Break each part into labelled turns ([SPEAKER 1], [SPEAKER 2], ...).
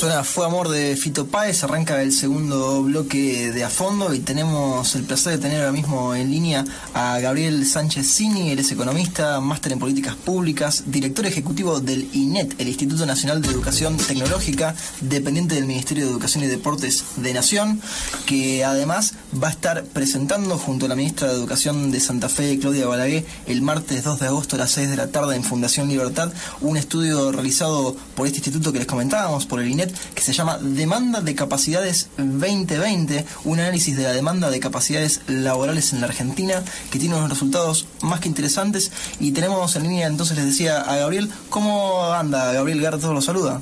[SPEAKER 1] Suena Fue Amor de Fito Páez, arranca el segundo bloque de a fondo y tenemos el placer de tener ahora mismo en línea a Gabriel Sánchez Cini, él es economista, máster en políticas públicas, director ejecutivo del INET, el Instituto Nacional de Educación Tecnológica, dependiente del Ministerio de Educación y Deportes de Nación, que además va a estar presentando junto a la ministra de Educación de Santa Fe, Claudia Balaguer, el martes 2 de agosto a las 6 de la tarde en Fundación Libertad, un estudio realizado por este instituto que les comentábamos, por el INET, que se llama Demanda de Capacidades 2020, un análisis de la demanda de capacidades laborales en la Argentina, que tiene unos resultados más que interesantes. Y tenemos en línea, entonces les decía a Gabriel, ¿cómo anda Gabriel Garto? Lo saluda.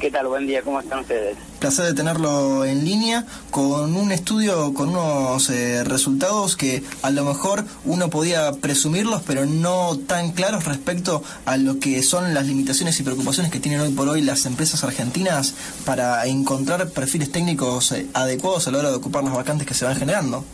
[SPEAKER 2] ¿Qué tal? Buen día, ¿cómo están ustedes?
[SPEAKER 1] Placer de tenerlo en línea con un estudio, con unos eh, resultados que a lo mejor uno podía presumirlos, pero no tan claros respecto a lo que son las limitaciones y preocupaciones que tienen hoy por hoy las empresas argentinas para encontrar perfiles técnicos eh, adecuados a la hora de ocupar las vacantes que se van generando.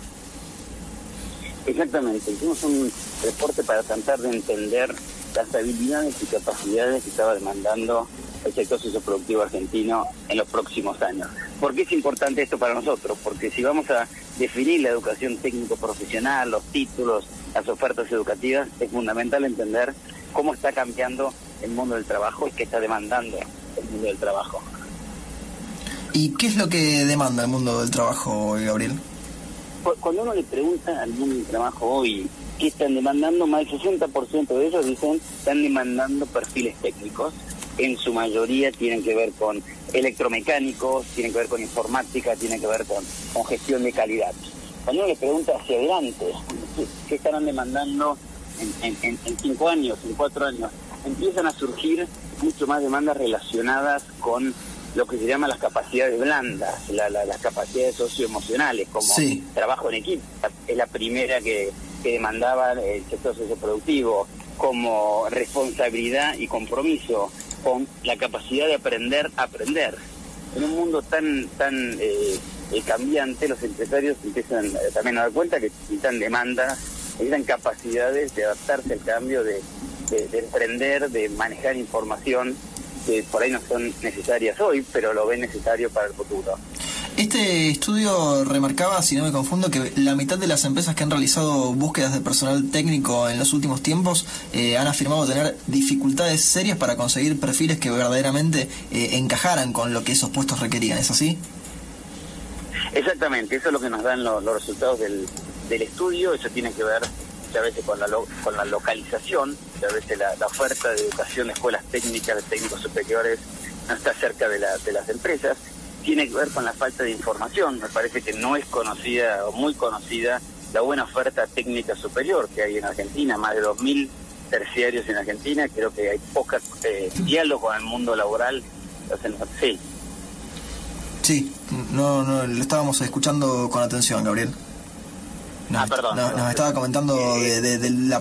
[SPEAKER 2] Exactamente, hicimos un reporte para tratar de entender las habilidades y capacidades que estaba demandando el sector socioproductivo argentino en los próximos años. ¿Por qué es importante esto para nosotros? Porque si vamos a definir la educación técnico-profesional, los títulos, las ofertas educativas, es fundamental entender cómo está cambiando el mundo del trabajo y qué está demandando el mundo del trabajo.
[SPEAKER 1] ¿Y qué es lo que demanda el mundo del trabajo, Gabriel?
[SPEAKER 2] Cuando uno le pregunta al mundo del trabajo hoy qué están demandando, más del 60% de ellos dicen están demandando perfiles técnicos en su mayoría tienen que ver con electromecánicos, tienen que ver con informática, tienen que ver con, con gestión de calidad. Cuando uno le pregunta hacia adelante, ¿qué estarán demandando en, en, cinco años, en cuatro años? Empiezan a surgir mucho más demandas relacionadas con lo que se llama las capacidades blandas, las capacidades socioemocionales, como trabajo en equipo. Es la primera que, que demandaba el sector socioproductivo, como responsabilidad y compromiso, con la capacidad de aprender a aprender. En un mundo tan tan eh, eh, cambiante, los empresarios empiezan eh, también a dar cuenta que necesitan demandas, necesitan capacidades de adaptarse al cambio, de, de, emprender, de manejar información que por ahí no son necesarias hoy, pero lo ven necesario para el futuro.
[SPEAKER 1] Este estudio remarcaba, si no me confundo, que la mitad de las empresas que han realizado búsquedas de personal técnico en los últimos tiempos eh, han afirmado tener dificultades serias para conseguir perfiles que verdaderamente eh, encajaran con lo que esos puestos requerían. ¿Es así?
[SPEAKER 2] Exactamente, eso es lo que nos dan los, resultados del, estudio. Eso tiene que ver muchas veces con la, con la localización, muchas veces la, oferta de educación de escuelas técnicas, de técnicos superiores, no está cerca de, de las empresas tiene que ver con la falta de información. Me parece que no es conocida o muy conocida la buena oferta técnica superior que hay en Argentina, más de 2.000 terciarios en Argentina. Creo que hay poca eh, diálogo con el mundo laboral. Sí.
[SPEAKER 1] Sí, no, no, lo estábamos escuchando con atención, Gabriel.
[SPEAKER 2] Nos, ah, perdón,
[SPEAKER 1] nos, estaba comentando de, del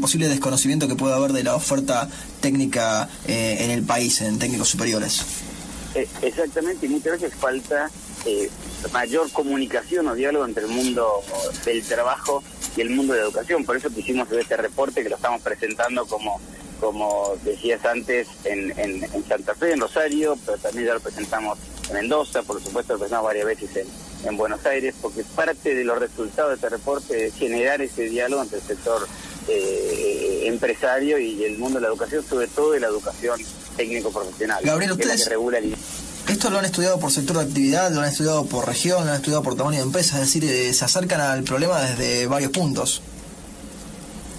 [SPEAKER 1] posible desconocimiento que puede haber de la oferta técnica eh, en el país, en técnicos superiores.
[SPEAKER 2] Eh, exactamente, y muchas veces falta eh, mayor comunicación o diálogo entre el mundo del trabajo y el mundo de la educación. Por eso pusimos este reporte que lo estamos presentando como, como decías antes, en, en, Santa Fe, en Rosario, pero también ya lo presentamos en Mendoza, por supuesto lo presentamos varias veces en, en Buenos Aires, porque parte de los resultados de este reporte es generar ese diálogo entre el sector eh, empresario y el mundo de la educación, sobre todo de la educación técnico-profesional.
[SPEAKER 1] Gabriel, ustedes... Esto lo han estudiado por sector de actividad, lo han estudiado por región, lo han estudiado por tamaño de empresa, es decir, eh, se acercan al problema desde varios puntos.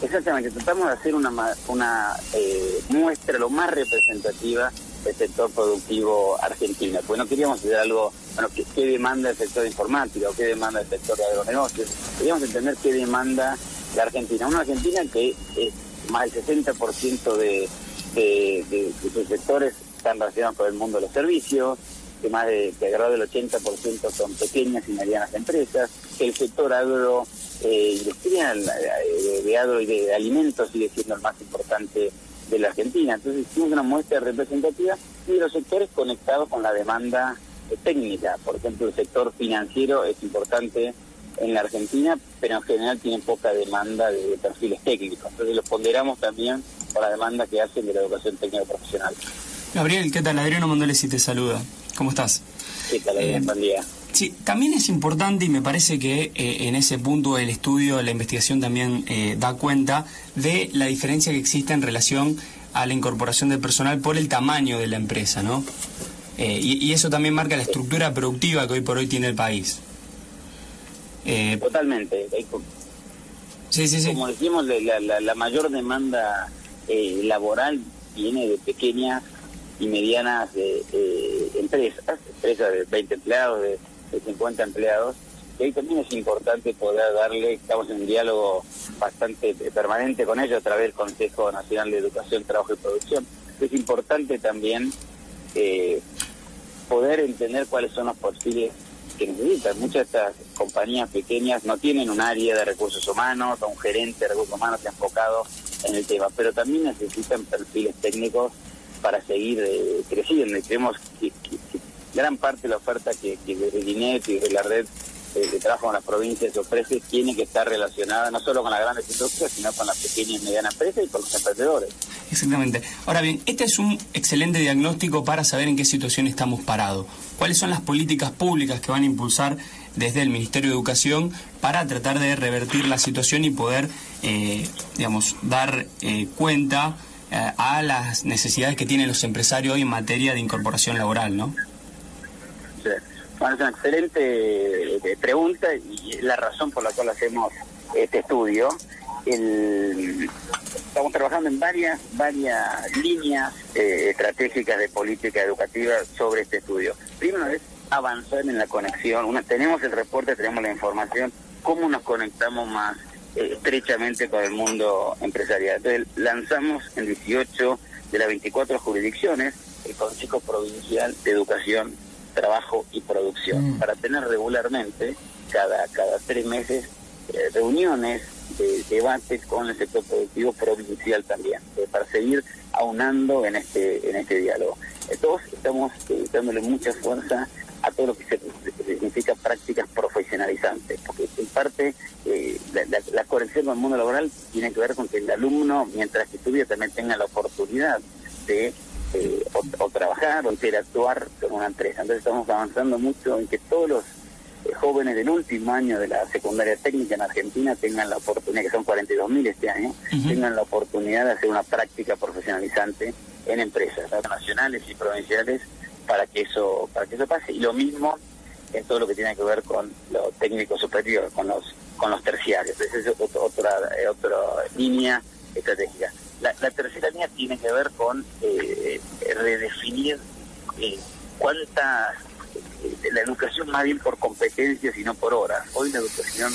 [SPEAKER 2] Exactamente, tratamos de hacer una, una eh, muestra lo más representativa del sector productivo argentino. Pues no queríamos hacer algo, bueno, ¿qué, demanda el sector de informática o qué demanda el sector de agronegocios. Queríamos entender qué demanda la Argentina. Una Argentina que es más del 60% de, de, sus sectores están relacionados con el mundo de los servicios, que más de que del 80% son pequeñas y medianas empresas, que el sector agro eh, industrial eh, de agro y de alimentos sigue siendo el más importante de la Argentina. Entonces hicimos una muestra representativa y los sectores conectados con la demanda eh, técnica. Por ejemplo, el sector financiero es importante en la Argentina, pero en general tiene poca demanda de perfiles técnicos. Entonces lo ponderamos también por la demanda que hacen de la educación técnica profesional.
[SPEAKER 3] Gabriel, ¿qué tal? Adriano Mondolesi te saluda. ¿Cómo estás?
[SPEAKER 2] ¿Qué tal, Adrián? Eh, Buen día.
[SPEAKER 3] Sí, también es importante y me parece que eh, en ese punto el estudio, la investigación también eh, da cuenta de la diferencia que existe en relación a la incorporación del personal por el tamaño de la empresa, ¿no? y, eso también marca la estructura productiva que hoy por hoy tiene el país.
[SPEAKER 2] Totalmente.
[SPEAKER 3] Sí, sí, sí.
[SPEAKER 2] Como decimos, la, la mayor demanda laboral viene de pequeñas y medianas eh, empresas, empresas de 20 empleados, de, 50 empleados, y ahí también es importante poder darle, estamos en un diálogo bastante permanente con ellos a través del Consejo Nacional de Educación, Trabajo y Producción. Es importante también eh, poder entender cuáles son los perfiles que necesitan. Muchas de estas compañías pequeñas no tienen un área de recursos humanos o un gerente de recursos humanos enfocado en el tema, pero también necesitan perfiles técnicos para seguir eh, creciendo. Y creemos que, gran parte de la oferta que, que de INET y de la red eh, de trabajo en las provincias ofrece tiene que estar relacionada no solo con las grandes industrias, sino con las pequeñas y medianas empresas y con los emprendedores.
[SPEAKER 3] Exactamente. Ahora bien, este es un excelente diagnóstico para saber en qué situación estamos parados. ¿Cuáles son las políticas públicas que van a impulsar desde el Ministerio de Educación para tratar de revertir la situación y poder, eh, digamos, dar cuenta eh, a las necesidades que tienen los empresarios hoy en materia de incorporación laboral, ¿no?
[SPEAKER 2] Sí. Es una excelente eh, pregunta y la razón por la cual hacemos este estudio. estamos trabajando en varias varias líneas eh, estratégicas de política educativa sobre este estudio. Primero es avanzar en la conexión. Una, tenemos el reporte, tenemos la información, cómo nos conectamos más estrechamente con el mundo empresarial. Entonces lanzamos en 18 de las 24 jurisdicciones el Consejo Provincial de Educación, Trabajo y Producción, mm. para tener regularmente, cada, cada tres meses, eh, reuniones de debates con el sector productivo provincial también, eh, para seguir aunando en este, en este diálogo. Entonces estamos eh, dándole mucha fuerza a todo lo que, significa prácticas profesionalizantes, porque en parte eh, la, corrección con el mundo laboral tiene que ver con que el alumno, mientras que estudia, también tenga la oportunidad de eh, o, trabajar o interactuar con una empresa. Entonces estamos avanzando mucho en que todos los eh, jóvenes del último año de la secundaria técnica en Argentina tengan la oportunidad, que son 42.000 este año, tengan la oportunidad de hacer una práctica profesionalizante en empresas nacionales y provinciales para que eso para que eso pase. Y lo mismo en todo lo que tiene que ver con lo técnico superior con los con los terciarios. Esa es otra eh, otra línea estratégica la, tercera línea tiene que ver con eh, redefinir eh, cuántas eh, la educación más bien por competencias y no por horas. Hoy la educación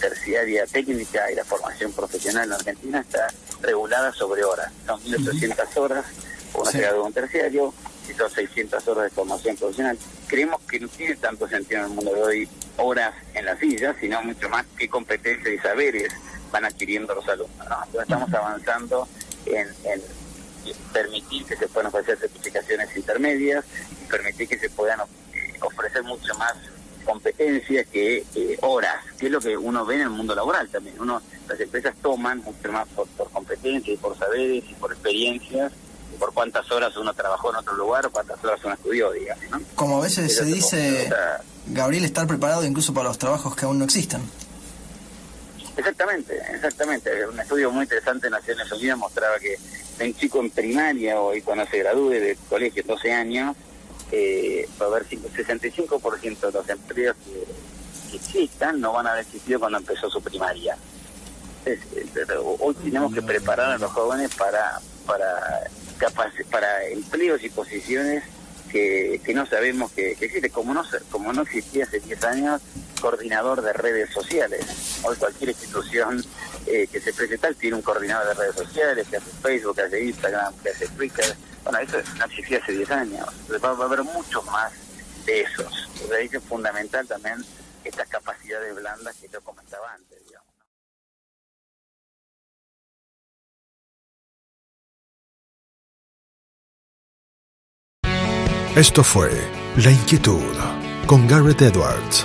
[SPEAKER 2] terciaria técnica y la formación profesional en Argentina está regulada sobre horas. Son 1.800 horas, una sí. un terciario, son 600 horas de formación profesional. Creemos que no tiene tanto sentido en el mundo de hoy horas en la silla, sino mucho más qué competencias y saberes van adquiriendo los alumnos. Entonces estamos avanzando en, permitir que se puedan ofrecer certificaciones intermedias permitir que se puedan eh, ofrecer mucho más competencias que horas, que es lo que uno ve en el mundo laboral también. Uno, las empresas toman mucho más por, por competencias y por saberes y por experiencias por cuántas horas uno trabajó en otro lugar o cuántas horas uno estudió, digamos. ¿no?
[SPEAKER 1] Como a veces se dice, Gabriel, estar preparado incluso para los trabajos que aún no existen.
[SPEAKER 2] Exactamente, exactamente. Un estudio muy interesante en Naciones Unidas mostraba que un chico en primaria o cuando se gradúe de colegio, 12 años, eh, va a haber 65% de los empleos que, existan no van a haber existido cuando empezó su primaria. Hoy tenemos que preparar a los jóvenes para, para para empleos y posiciones que, que no sabemos que, existe, como no, como no existía hace 10 años coordinador de redes sociales. Hoy cualquier institución eh, que se presenta tiene un coordinador de redes sociales, que hace Facebook, que hace Instagram, que hace Twitter, Bueno, eso no existía hace 10 años. Va, a haber muchos más de esos. De ahí es fundamental también estas capacidades blandas que yo comentaba antes.
[SPEAKER 4] Esto fue La Inquietud con Garrett Edwards.